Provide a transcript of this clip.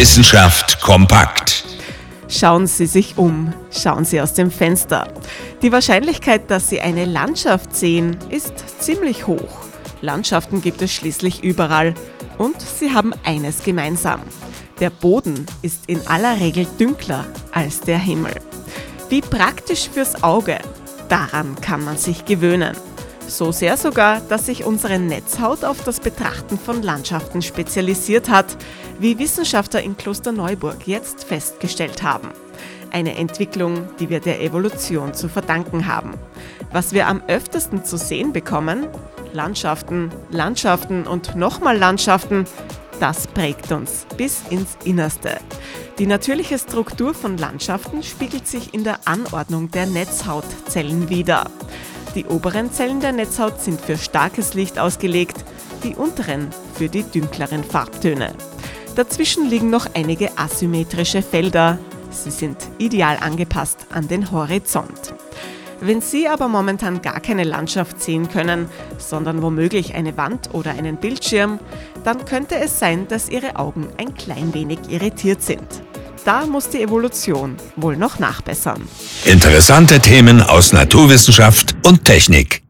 Wissenschaft kompakt. Schauen Sie sich um, schauen Sie aus dem Fenster. Die Wahrscheinlichkeit, dass Sie eine Landschaft sehen, ist ziemlich hoch. Landschaften gibt es schließlich überall und sie haben eines gemeinsam. Der Boden ist in aller Regel dünkler als der Himmel. Wie praktisch fürs Auge, daran kann man sich gewöhnen. So sehr sogar, dass sich unsere Netzhaut auf das Betrachten von Landschaften spezialisiert hat, wie Wissenschaftler in Klosterneuburg jetzt festgestellt haben. Eine Entwicklung, die wir der Evolution zu verdanken haben. Was wir am öftesten zu sehen bekommen, Landschaften, Landschaften und nochmal Landschaften, das prägt uns bis ins Innerste. Die natürliche Struktur von Landschaften spiegelt sich in der Anordnung der Netzhautzellen wider. Die oberen Zellen der Netzhaut sind für starkes Licht ausgelegt, die unteren für die dünkleren Farbtöne. Dazwischen liegen noch einige asymmetrische Felder. Sie sind ideal angepasst an den Horizont. Wenn Sie aber momentan gar keine Landschaft sehen können, sondern womöglich eine Wand oder einen Bildschirm, dann könnte es sein, dass Ihre Augen ein klein wenig irritiert sind. Da muss die Evolution wohl noch nachbessern. Interessante Themen aus Naturwissenschaft und Technik.